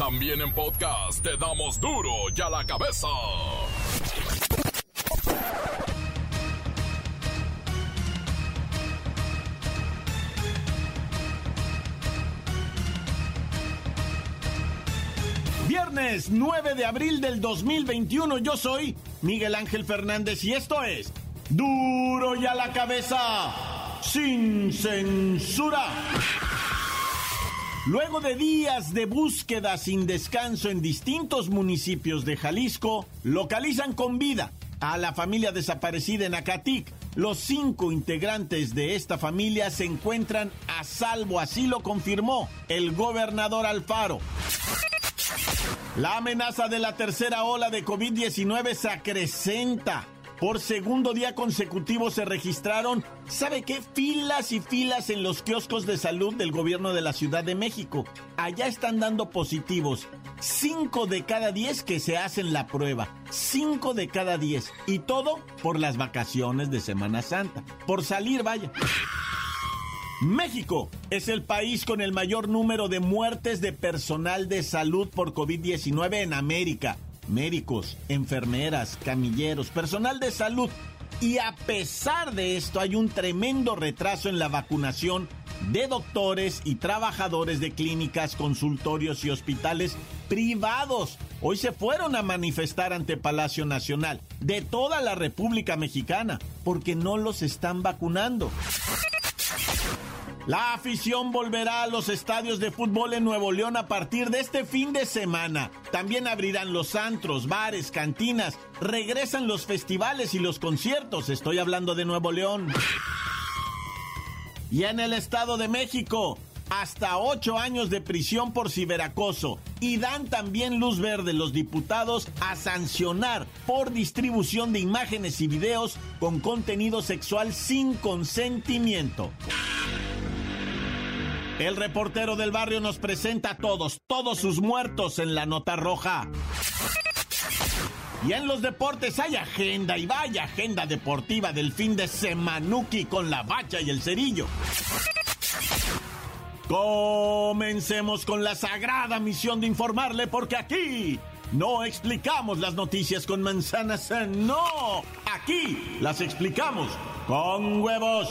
También en podcast te damos duro y a la cabeza. Viernes 9 de abril del 2021 yo soy Miguel Ángel Fernández y esto es duro y a la cabeza sin censura. Luego de días de búsqueda sin descanso en distintos municipios de Jalisco, localizan con vida a la familia desaparecida en Acatic. Los cinco integrantes de esta familia se encuentran a salvo, así lo confirmó el gobernador Alfaro. La amenaza de la tercera ola de COVID-19 se acrecenta. Por segundo día consecutivo se registraron, ¿sabe qué? Filas y filas en los kioscos de salud del gobierno de la Ciudad de México. Allá están dando positivos. Cinco de cada diez que se hacen la prueba. Cinco de cada diez. Y todo por las vacaciones de Semana Santa. Por salir, vaya. México es el país con el mayor número de muertes de personal de salud por COVID-19 en América médicos, enfermeras, camilleros, personal de salud. Y a pesar de esto hay un tremendo retraso en la vacunación de doctores y trabajadores de clínicas, consultorios y hospitales privados. Hoy se fueron a manifestar ante Palacio Nacional de toda la República Mexicana porque no los están vacunando. La afición volverá a los estadios de fútbol en Nuevo León a partir de este fin de semana. También abrirán los antros, bares, cantinas. Regresan los festivales y los conciertos. Estoy hablando de Nuevo León. Y en el Estado de México, hasta ocho años de prisión por ciberacoso y dan también luz verde los diputados a sancionar por distribución de imágenes y videos con contenido sexual sin consentimiento. El reportero del barrio nos presenta a todos, todos sus muertos en la nota roja. Y en los deportes hay agenda y vaya agenda deportiva del fin de Semanuki con la bacha y el cerillo. Comencemos con la sagrada misión de informarle porque aquí no explicamos las noticias con manzanas, no, aquí las explicamos con huevos.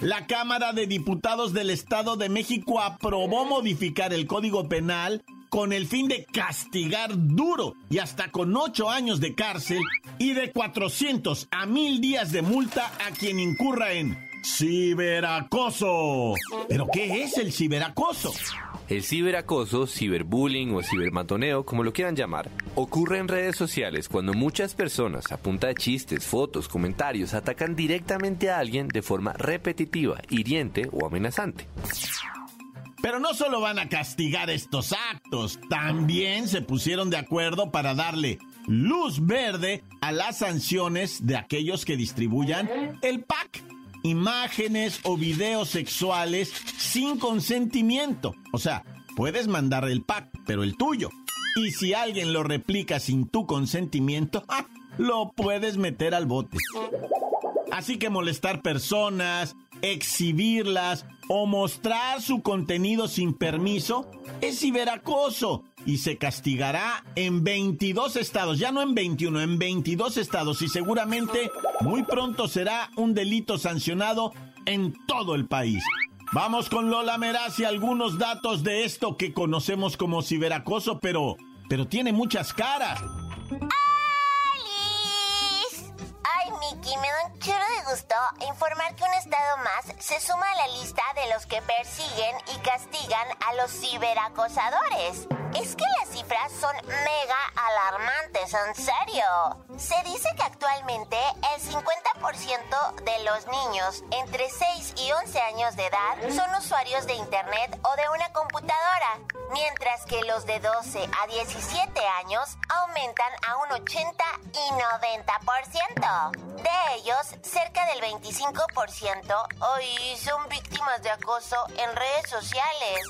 La Cámara de Diputados del Estado de México aprobó modificar el Código Penal con el fin de castigar duro y hasta con ocho años de cárcel y de 400 a mil días de multa a quien incurra en ciberacoso. ¿Pero qué es el ciberacoso? El ciberacoso, ciberbullying o cibermatoneo, como lo quieran llamar, ocurre en redes sociales cuando muchas personas, a punta de chistes, fotos, comentarios, atacan directamente a alguien de forma repetitiva, hiriente o amenazante. Pero no solo van a castigar estos actos, también se pusieron de acuerdo para darle luz verde a las sanciones de aquellos que distribuyan el pack imágenes o videos sexuales sin consentimiento. O sea, puedes mandar el pack, pero el tuyo. Y si alguien lo replica sin tu consentimiento, lo puedes meter al bote. Así que molestar personas, exhibirlas o mostrar su contenido sin permiso es ciberacoso y se castigará en 22 estados, ya no en 21, en 22 estados y seguramente muy pronto será un delito sancionado en todo el país. Vamos con Lola Meraz y algunos datos de esto que conocemos como ciberacoso, pero, pero tiene muchas caras. Y me da un chorro de gusto informar que un estado más se suma a la lista de los que persiguen y castigan a los ciberacosadores. Es que las cifras son mega alarmantes, en serio. Se dice que actualmente el 50% 60% de los niños entre 6 y 11 años de edad son usuarios de Internet o de una computadora, mientras que los de 12 a 17 años aumentan a un 80 y 90%. De ellos, cerca del 25% hoy son víctimas de acoso en redes sociales.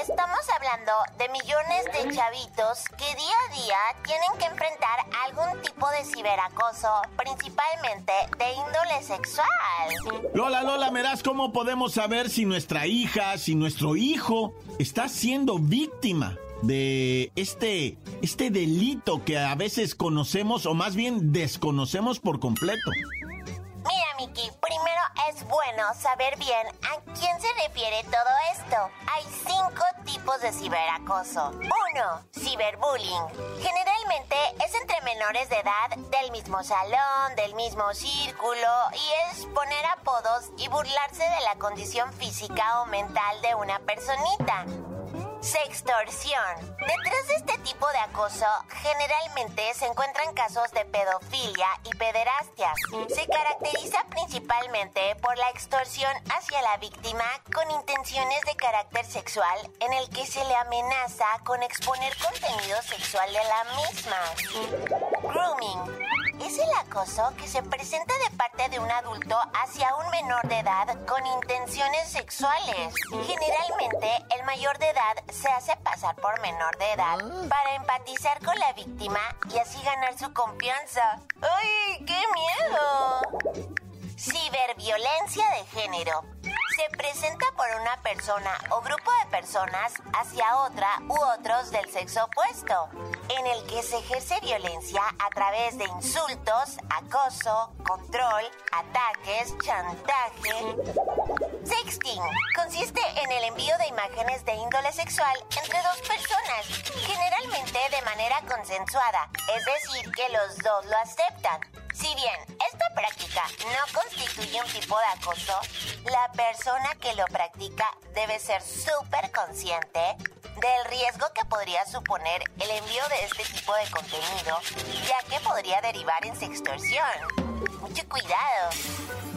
Estamos hablando de millones de chavitos que día a día tienen que enfrentar algún tipo de ciberacoso, principalmente de índole sexual. Lola, Lola, verás cómo podemos saber si nuestra hija, si nuestro hijo está siendo víctima de este, este delito que a veces conocemos o más bien desconocemos por completo. Bueno saber bien a quién se refiere todo esto. Hay cinco tipos de ciberacoso. Uno, ciberbullying. Generalmente es entre menores de edad del mismo salón, del mismo círculo, y es poner apodos y burlarse de la condición física o mental de una personita. Sextorsión. Detrás de este tipo de acoso, generalmente se encuentran casos de pedofilia y pederastia. Se caracteriza principalmente por la extorsión hacia la víctima con intenciones de carácter sexual en el que se le amenaza con exponer contenido sexual de la misma. Grooming. Es el acoso que se presenta de parte de un adulto hacia un menor de edad con intenciones sexuales. Generalmente, el mayor de edad se hace pasar por menor de edad para empatizar con la víctima y así ganar su confianza. ¡Ay, qué miedo! Ciberviolencia de género. Se presenta por una persona o grupo de personas hacia otra u otros del sexo opuesto, en el que se ejerce violencia a través de insultos, acoso, control, ataques, chantaje. Sexting consiste en el envío de imágenes de índole sexual entre dos personas, generalmente de manera consensuada, es decir, que los dos lo aceptan. Si bien esta práctica no constituye un tipo de acoso, la persona que lo practica debe ser súper consciente del riesgo que podría suponer el envío de este tipo de contenido, ya que podría derivar en sextorsión. Mucho cuidado.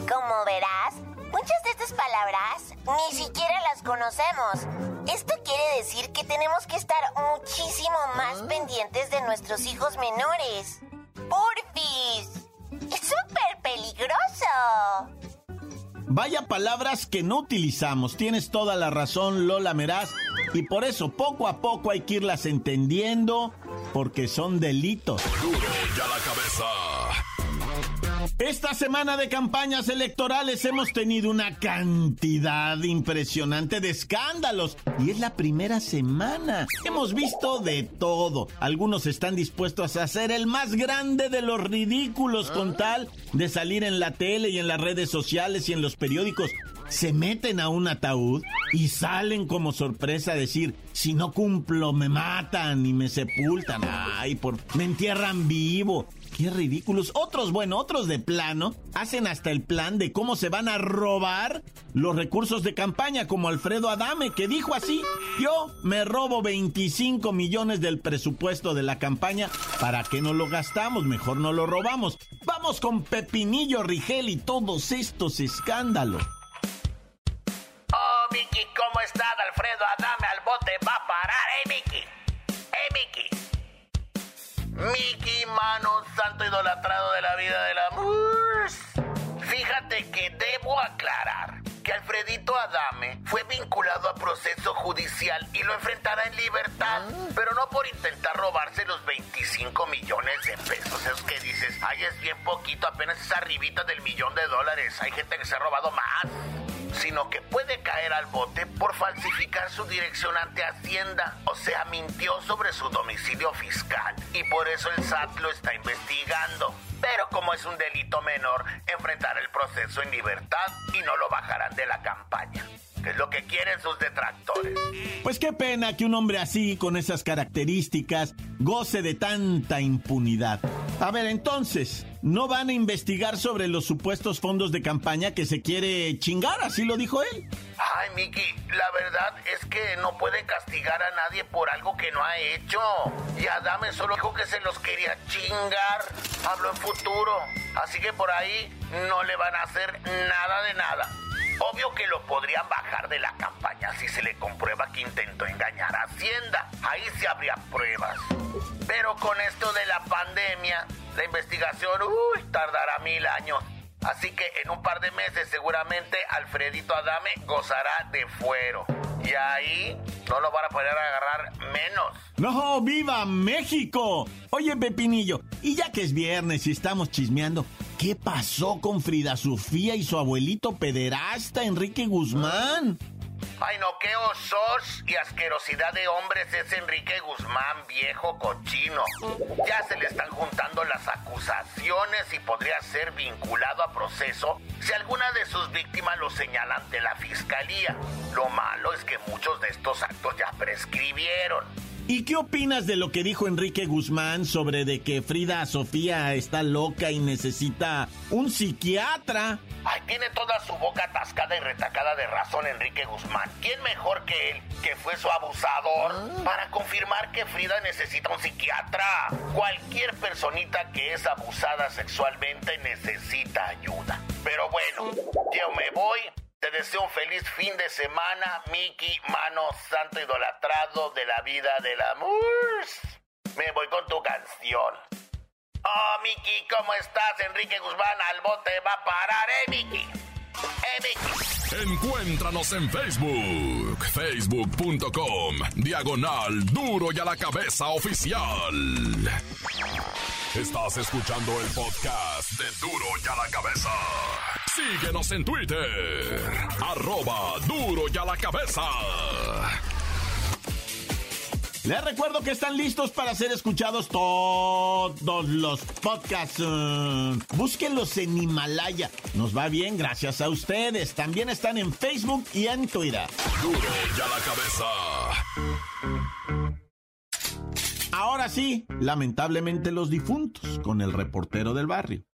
Como verás, muchas de estas palabras ni siquiera las conocemos. Esto quiere decir que tenemos que estar muchísimo más pendientes de nuestros hijos menores. ¡Porfis! ¡Es súper peligroso! Vaya palabras que no utilizamos. Tienes toda la razón, Lola Meraz. Y por eso, poco a poco hay que irlas entendiendo, porque son delitos. Duro ya la cabeza. Esta semana de campañas electorales hemos tenido una cantidad impresionante de escándalos y es la primera semana. Hemos visto de todo. Algunos están dispuestos a hacer el más grande de los ridículos con tal de salir en la tele y en las redes sociales y en los periódicos. Se meten a un ataúd y salen como sorpresa a decir, si no cumplo me matan y me sepultan. Ay, por... me entierran vivo. Qué ridículos. Otros, bueno, otros de plano, hacen hasta el plan de cómo se van a robar los recursos de campaña, como Alfredo Adame, que dijo así, yo me robo 25 millones del presupuesto de la campaña, ¿para qué no lo gastamos? Mejor no lo robamos. Vamos con Pepinillo Rigel y todos estos escándalos. Alfredo Adame al bote va a parar, ¿eh, Mickey? ¿Eh, Mickey? Mickey, mano santo idolatrado de la vida del amor. Fíjate que debo aclarar que Alfredito Adame fue vinculado a proceso judicial y lo enfrentará en libertad, pero no por intentar robarse los 25 millones de pesos. Es que dices, ay, es bien poquito, apenas es arribita del millón de dólares. Hay gente que se ha robado más sino que puede caer al bote por falsificar su dirección ante Hacienda, o sea, mintió sobre su domicilio fiscal y por eso el SAT lo está investigando. Pero como es un delito menor, enfrentará el proceso en libertad y no lo bajarán de la campaña. Es lo que quieren sus detractores. Pues qué pena que un hombre así, con esas características, goce de tanta impunidad. A ver, entonces, no van a investigar sobre los supuestos fondos de campaña que se quiere chingar, así lo dijo él. Ay, Miki, la verdad es que no puede castigar a nadie por algo que no ha hecho. Y Adame solo dijo que se los quería chingar. Habló en futuro. Así que por ahí no le van a hacer nada de nada. Obvio que lo podrían bajar de la campaña si se le comprueba que intentó engañar a Hacienda. Ahí sí habría pruebas. Pero con esto de la pandemia, la investigación, uy, tardará mil años. Así que en un par de meses seguramente Alfredito Adame gozará de fuero. Y ahí no lo van a poder agarrar menos. ¡No! ¡Viva México! Oye, Pepinillo, y ya que es viernes y estamos chismeando, ¿qué pasó con Frida Sofía y su abuelito pederasta Enrique Guzmán? Ay, no, qué osos y asquerosidad de hombres es Enrique Guzmán, viejo cochino. Ya se le están juntando las acusaciones y podría ser vinculado a proceso si alguna de sus víctimas lo señala ante la fiscalía. Lo malo es que muchos de estos actos ya prescribieron. ¿Y qué opinas de lo que dijo Enrique Guzmán sobre de que Frida Sofía está loca y necesita un psiquiatra? Ay, tiene toda su boca atascada y retacada de razón Enrique Guzmán. ¿Quién mejor que él, que fue su abusador, para confirmar que Frida necesita un psiquiatra? Cualquier personita que es abusada sexualmente necesita ayuda. Pero bueno, yo me voy. Te deseo un feliz fin de semana, Miki, mano santo idolatrado de la vida del amor. Me voy con tu canción. Oh, Miki, ¿cómo estás? Enrique Guzmán al bote va a parar, ¿eh, Miki? ¿Eh, Miki? Encuéntranos en Facebook, facebook.com, diagonal duro y a la cabeza oficial. Estás escuchando el podcast de duro y a la cabeza. Síguenos en Twitter, arroba duro y a la cabeza. Les recuerdo que están listos para ser escuchados todos los podcasts. eh, búsquenlos en Himalaya. Nos va bien gracias a ustedes. También están en Facebook y en Twitter. Duro y a la cabeza. Ahora sí, lamentablemente los difuntos con el reportero del barrio.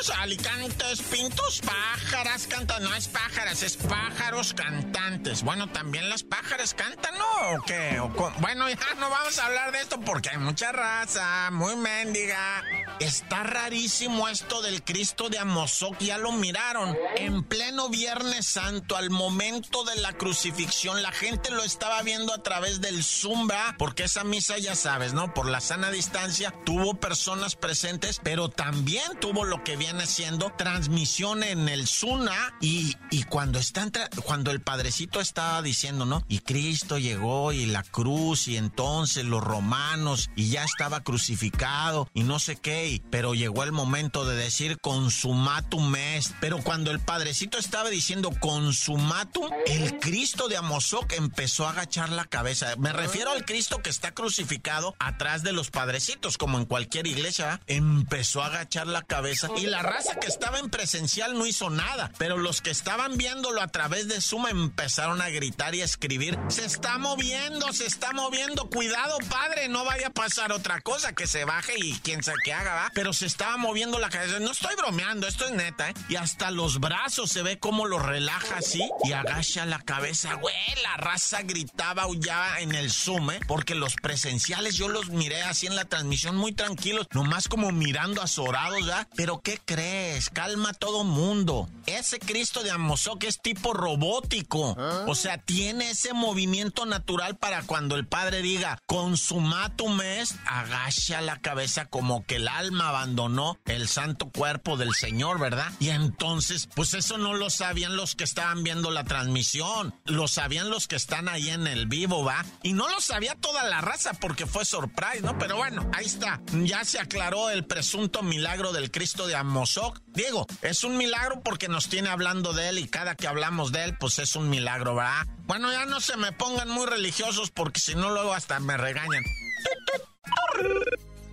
Montes, alicantes, pintos, pájaras cantan. No es pájaras, es pájaros cantantes. Bueno, también las pájaras cantan, ¿no? ¿O qué? Bueno, ya no vamos a hablar de esto porque hay mucha raza, muy mendiga. Está rarísimo esto del Cristo de Amozoc, ya lo miraron. En pleno Viernes Santo, al momento de la crucifixión, la gente lo estaba viendo a través del ¿verdad? Porque esa misa, ya sabes, ¿no? Por la sana distancia, tuvo personas presentes, pero también tuvo lo que viene siendo transmisión en el Zuna y, y cuando están cuando el padrecito estaba diciendo, ¿no? Y Cristo llegó y la cruz y entonces los romanos y ya estaba crucificado y no sé qué, pero llegó el momento de decir consumatum est, pero cuando el padrecito estaba diciendo consumatum, el Cristo de Amozoc empezó a agachar la cabeza. Me refiero al Cristo que está crucificado atrás de los padrecitos, como en cualquier iglesia, empezó a agachar la cabeza y la raza que estaba en presencial no hizo nada, pero los que estaban viéndolo a través de Zoom empezaron a gritar y a escribir, se está moviendo, se está moviendo, cuidado padre, no vaya a pasar otra cosa, que se baje y quién sabe qué haga, ¿va? Pero se estaba moviendo la cabeza, no estoy bromeando, esto es neta, ¿eh? Y hasta los brazos se ve cómo lo relaja así y agacha la cabeza, güey, la raza gritaba, aullaba en el Zoom, ¿eh? Porque los presenciales yo los miré así en la transmisión muy tranquilos, nomás como mirando azorados, ¿ya? Pero ¿qué crees? Calma todo mundo. Ese Cristo de Amozoc es tipo robótico. O sea, tiene ese movimiento natural para cuando el padre diga consumatum est, agacha la cabeza como que el alma abandonó el santo cuerpo del Señor, ¿verdad? Y entonces, pues eso no lo sabían los que estaban viendo la transmisión. Lo sabían los que están ahí en el vivo, ¿va? Y no lo sabía toda la raza porque fue surprise, ¿no? Pero bueno, ahí está. Ya se aclaró el presunto milagro del Cristo de Amozoc. Diego, es un milagro porque nos tiene hablando de él y cada que hablamos de él, pues es un milagro, ¿verdad? Bueno, ya no se me pongan muy religiosos porque si no luego hasta me regañan.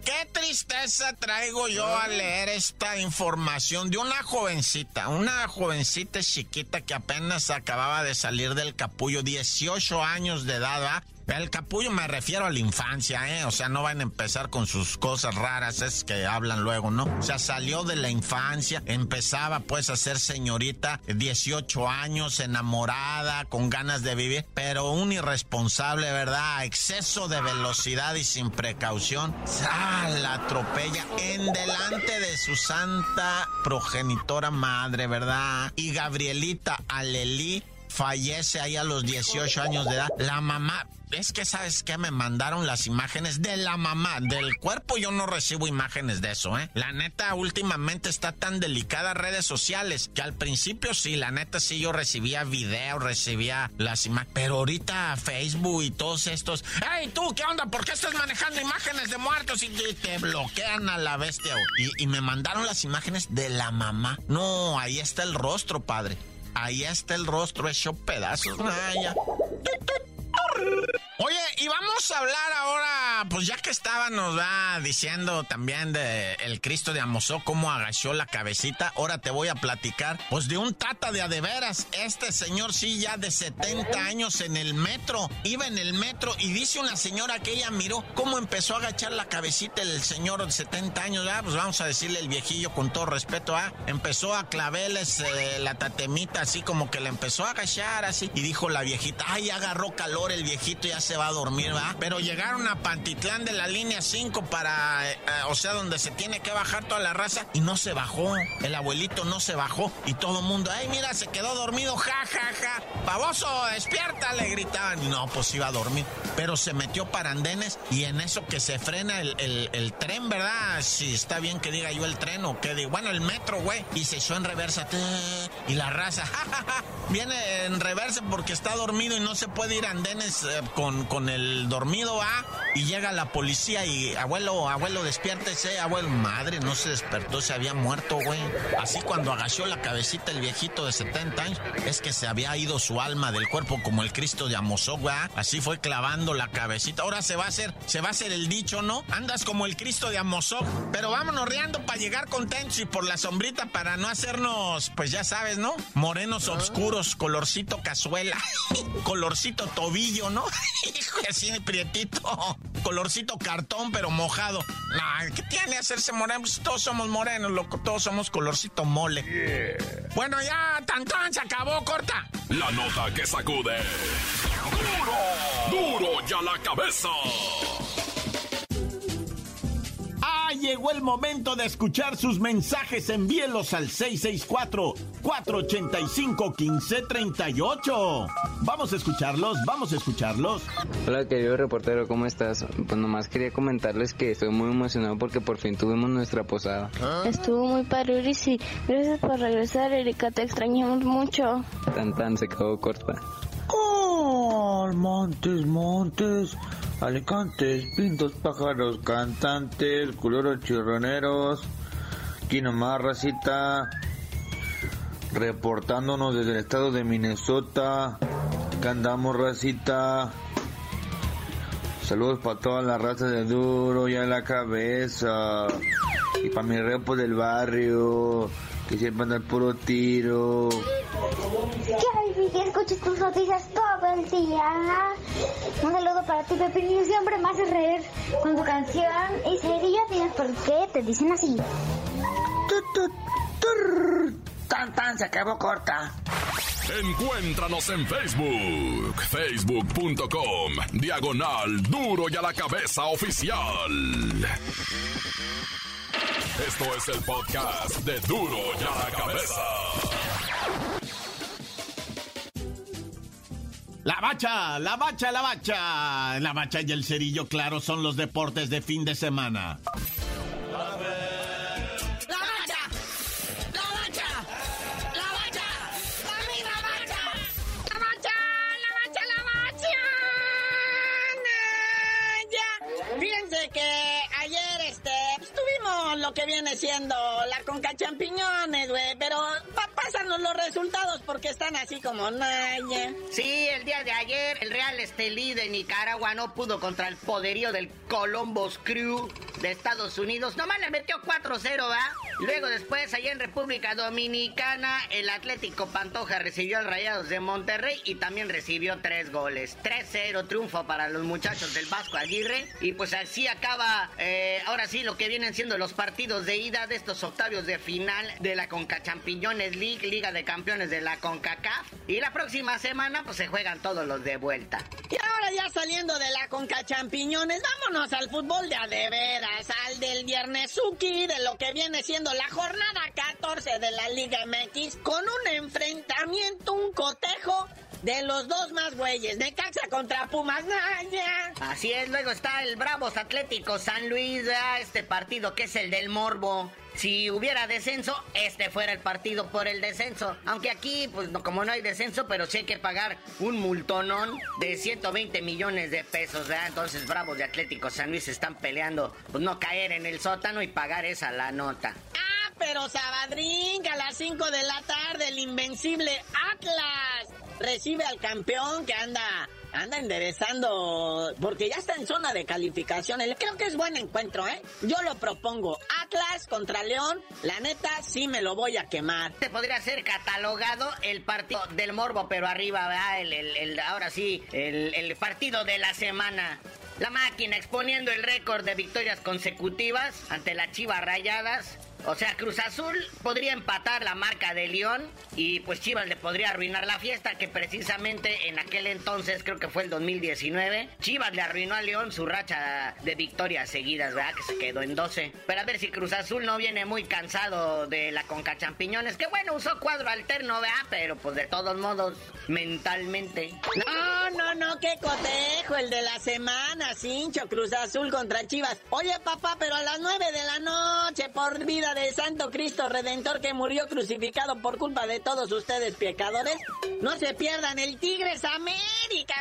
Qué tristeza traigo yo a leer esta información de una jovencita, una jovencita chiquita que apenas acababa de salir del capullo, 18 años de edad, ¿va? El capullo me refiero a la infancia, ¿eh? O sea, no van a empezar con sus cosas raras, es que hablan luego, ¿no? O sea, salió de la infancia, empezaba pues a ser señorita, 18 años, enamorada, con ganas de vivir, pero un irresponsable, ¿verdad? Exceso de velocidad y sin precaución. ¡Ah! La atropella en delante de su santa progenitora madre, ¿verdad? Y Gabrielita Alelí fallece ahí a los 18 años de edad. La mamá, es que sabes que me mandaron las imágenes de la mamá, del cuerpo yo no recibo imágenes de eso, ¿eh? La neta últimamente está tan delicada redes sociales que al principio sí, la neta sí yo recibía videos, recibía las imágenes, pero ahorita Facebook y todos estos, ¡Hey tú, qué onda! ¿Por qué estás manejando imágenes de muertos y te bloquean a la bestia? Y, y me mandaron las imágenes de la mamá. No, ahí está el rostro, padre. Ahí está el rostro hecho pedazos. Oye, y vamos a hablar ahora, pues ya que estábamos va diciendo también de el Cristo de Amosó, cómo agachó la cabecita, ahora te voy a platicar, pues de un tata de adeveras. Este señor sí ya de 70 años en el metro, iba en el metro y dice una señora que ella miró cómo empezó a agachar la cabecita el señor de 70 años, ah, pues vamos a decirle el viejillo con todo respeto, ah, empezó a claveles eh, la tatemita así como que le empezó a agachar así y dijo la viejita, ay, agarró calor el viejito ya se va a dormir, ¿va? Pero llegaron a Pantitlán de la línea 5 para, o sea, donde se tiene que bajar toda la raza y no se bajó. El abuelito no se bajó y todo el mundo, ay, mira, se quedó dormido, ja, ja, ja. Pavoso, despierta, le gritaban. No, pues iba a dormir. Pero se metió para andenes y en eso que se frena el, el, tren, ¿verdad? Si está bien que diga yo el tren o que diga, bueno, el metro, güey. Y se echó en reversa. Y la raza, ja, ja, ja, viene en reversa porque está dormido y no se puede ir a andenes eh, con, con el dormido, va, y llega la policía y, abuelo, abuelo, despiértese, abuelo, madre, no se despertó, se había muerto, güey. Así cuando agachó la cabecita el viejito de 70 años, es que se había ido su alma del cuerpo como el Cristo de Amosó, güey. Así fue clavando la cabecita. Ahora se va a hacer, se va a hacer el dicho, ¿no? Andas como el Cristo de Amosó, pero vámonos riendo para llegar contentos y por la sombrita para no hacernos, pues ya sabes, ¿no? Morenos oscuros, colorcito cazuela, colorcito tobillo, ¿no? así prietito, colorcito cartón, pero mojado. Nah, ¿qué tiene hacerse moreno? Pues todos somos morenos, loco, todos somos colorcito mole. Bueno, ya, tan se acabó, corta. La nota que sacude. ¡Duro! ¡Duro ya la cabeza! Llegó el momento de escuchar sus mensajes. Envíelos al 664-485-1538. Vamos a escucharlos, vamos a escucharlos. Hola, querido reportero, ¿cómo estás? Pues nomás quería comentarles que estoy muy emocionado porque por fin tuvimos nuestra posada. Estuvo muy padre, y gracias por regresar, Erika, te extrañamos mucho. Tan tan, se quedó corta. Oh, montes, montes. Alicantes, pintos, pájaros, cantantes, culeros chirroneros, aquí nomás, racita, reportándonos desde el estado de Minnesota, que andamos, racita. Saludos para toda la raza de duro y a la cabeza. Y para mi repo del barrio, que siempre anda el puro tiro que escuches tus noticias todo el día. Un saludo para ti, Pepinillo. Siempre me haces reír con tu canción. Y si ya tienes por qué, te dicen así. Tan tan se acabó corta. Encuéntranos en Facebook, facebook.com, diagonal duro y a la cabeza oficial. Esto es el podcast de duro y a la cabeza. La bacha, la bacha, la bacha. La bacha y el cerillo, claro, son los deportes de fin de semana. que viene siendo la Conca Champiñones, resultados porque están así como naya. Sí, el día de ayer el Real Estelí de Nicaragua no pudo contra el poderío del Columbus Crew de Estados Unidos. Nomás le metió 4-0, ¿va? Luego después, allá en República Dominicana, el Atlético Pantoja recibió al Rayados de Monterrey y también recibió tres goles. 3-0 triunfo para los muchachos del Vasco Aguirre. Y pues así acaba, eh, ahora sí, lo que vienen siendo los partidos de ida de estos octavios de final de la Conca Champiñones League, Liga de Campeones de la CONCACAF. Y la próxima semana, pues se juegan todos los de vuelta. Y ahora ya saliendo de la Conca Champiñones, vámonos al fútbol de a de veras, al del viernes Suki, de lo que viene siendo la jornada 14 de la Liga MX, con un enfrentamiento, un cotejo de los dos más güeyes, de Caxa contra Pumas. Así es, luego está el Bravos Atlético San Luis, este partido que es el del Morbo. Si hubiera descenso, este fuera el partido por el descenso. Aunque aquí, pues como no hay descenso, pero sí hay que pagar un multonón de 120 millones de pesos, ¿verdad? Entonces Bravos de Atlético San Luis están peleando, pues no caer en el sótano y pagar esa la nota. Ah, pero Sabadrín, a las 5 de la tarde, el invencible Atlas recibe al campeón que anda anda enderezando porque ya está en zona de calificación. Creo que es buen encuentro, ¿eh? Yo lo propongo. Atlas contra León, la neta sí me lo voy a quemar. Te podría ser catalogado el partido del morbo, pero arriba, ¿verdad? El, el, ahora sí, el, el partido de la semana. La máquina exponiendo el récord de victorias consecutivas ante las Chivas Rayadas. O sea, Cruz Azul podría empatar la marca de León y pues Chivas le podría arruinar la fiesta que precisamente en aquel entonces, creo que fue el 2019, Chivas le arruinó a León su racha de victorias seguidas, ¿verdad? Que se quedó en 12. Pero a ver si Cruz Azul no viene muy cansado de la Conca Champiñones, que bueno, usó cuadro alterno, ¿verdad? Pero pues de todos modos, mentalmente. No, no, no, qué cotejo el de la semana, cincho, Cruz Azul contra Chivas. Oye, papá, pero a las 9 de la noche, por vida de Santo Cristo Redentor que murió crucificado por culpa de todos ustedes pecadores, no se pierdan el Tigres América.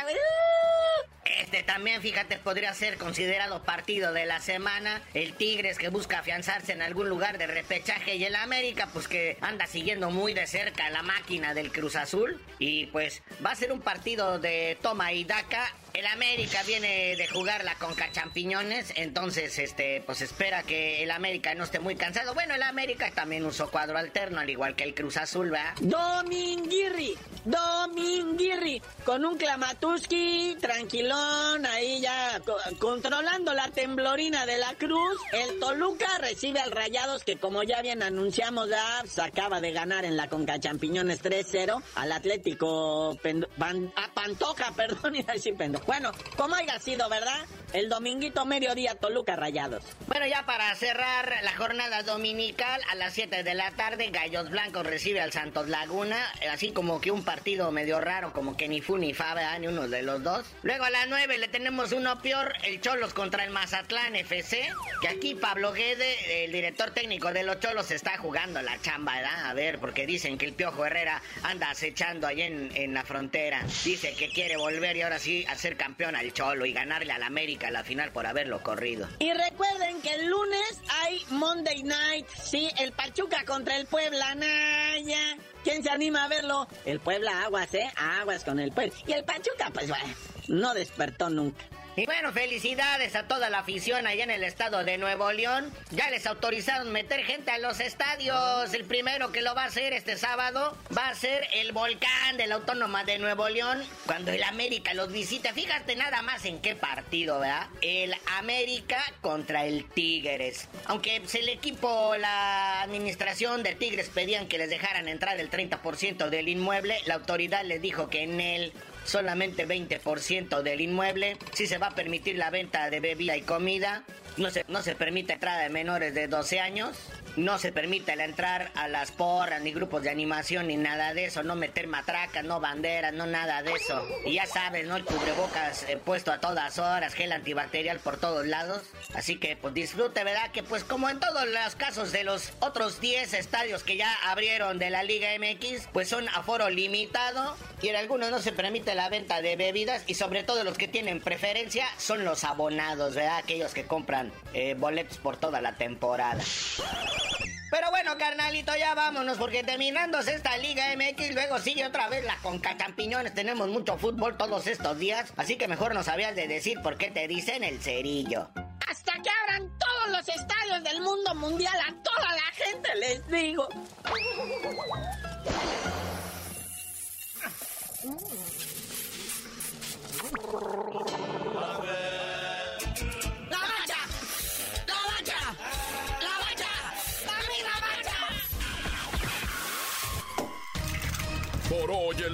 Este también, fíjate, podría ser considerado partido de la semana. El Tigres que busca afianzarse en algún lugar de repechaje y el América, pues que anda siguiendo muy de cerca la máquina del Cruz Azul. Y pues va a ser un partido de toma y daca. El América viene de jugar la Conca Champiñones, entonces este pues espera que el América no esté muy cansado. Bueno, el América también usó cuadro alterno, al igual que el Cruz Azul, ¿verdad? Dominguirri, Dominguirri, con un Klamatuski tranquilón, ahí ya controlando la temblorina de la Cruz. El Toluca recibe al Rayados, que como ya bien anunciamos, ya se acaba de ganar en la Conca Champiñones 3-0 al Atlético a Pantoja, perdón, y decir Pendo. Bueno, como haya sido, ¿verdad? El dominguito mediodía Toluca Rayados. Bueno, ya para cerrar la jornada dominical, a las 7 de la tarde, Gallos Blancos recibe al Santos Laguna, así como que un partido medio raro, como que ni fu ni fa. Ni uno de los dos. Luego a las 9 le tenemos uno peor, el Cholos contra el Mazatlán FC, que aquí Pablo Guede, el director técnico de los Cholos, está jugando la chamba, ¿verdad? A ver, porque dicen que el Piojo Herrera anda acechando allá en, en la frontera. Dice que quiere volver y ahora sí a campeón al Cholo y ganarle al América la final por haberlo corrido. Y recuerden que el lunes hay Monday Night, sí, el Pachuca contra el Puebla Naya. ¿Quién se anima a verlo? El Puebla Aguas, ¿eh? Aguas con el Puebla. Y el Pachuca, pues bueno, no despertó nunca. Y bueno, felicidades a toda la afición allá en el estado de Nuevo León. Ya les autorizaron meter gente a los estadios. El primero que lo va a hacer este sábado va a ser el volcán de la Autónoma de Nuevo León. Cuando el América los visite. Fíjate nada más en qué partido, ¿verdad? El América contra el Tigres. Aunque el equipo, la administración de Tigres pedían que les dejaran entrar el 30% del inmueble, la autoridad les dijo que en él solamente 20% del inmueble. Si se va a permitir la venta de bebida y comida. No se, no se permite entrada de menores de 12 años. No se permite la entrar a las porras, ni grupos de animación, ni nada de eso. No meter matracas, no banderas, no nada de eso. Y ya sabes, ¿no? El cubrebocas eh, puesto a todas horas, gel antibacterial por todos lados. Así que, pues disfrute, ¿verdad? Que, pues, como en todos los casos de los otros 10 estadios que ya abrieron de la Liga MX, pues son aforo limitado. Y en algunos no se permite la venta de bebidas. Y sobre todo los que tienen preferencia son los abonados, ¿verdad? Aquellos que compran eh, boletos por toda la temporada. Pero bueno, carnalito, ya vámonos, porque terminándose esta Liga MX, luego sigue otra vez la Conca Champiñones. Tenemos mucho fútbol todos estos días, así que mejor no sabías de decir por qué te dicen el cerillo. Hasta que abran todos los estadios del mundo mundial, a toda la gente les digo.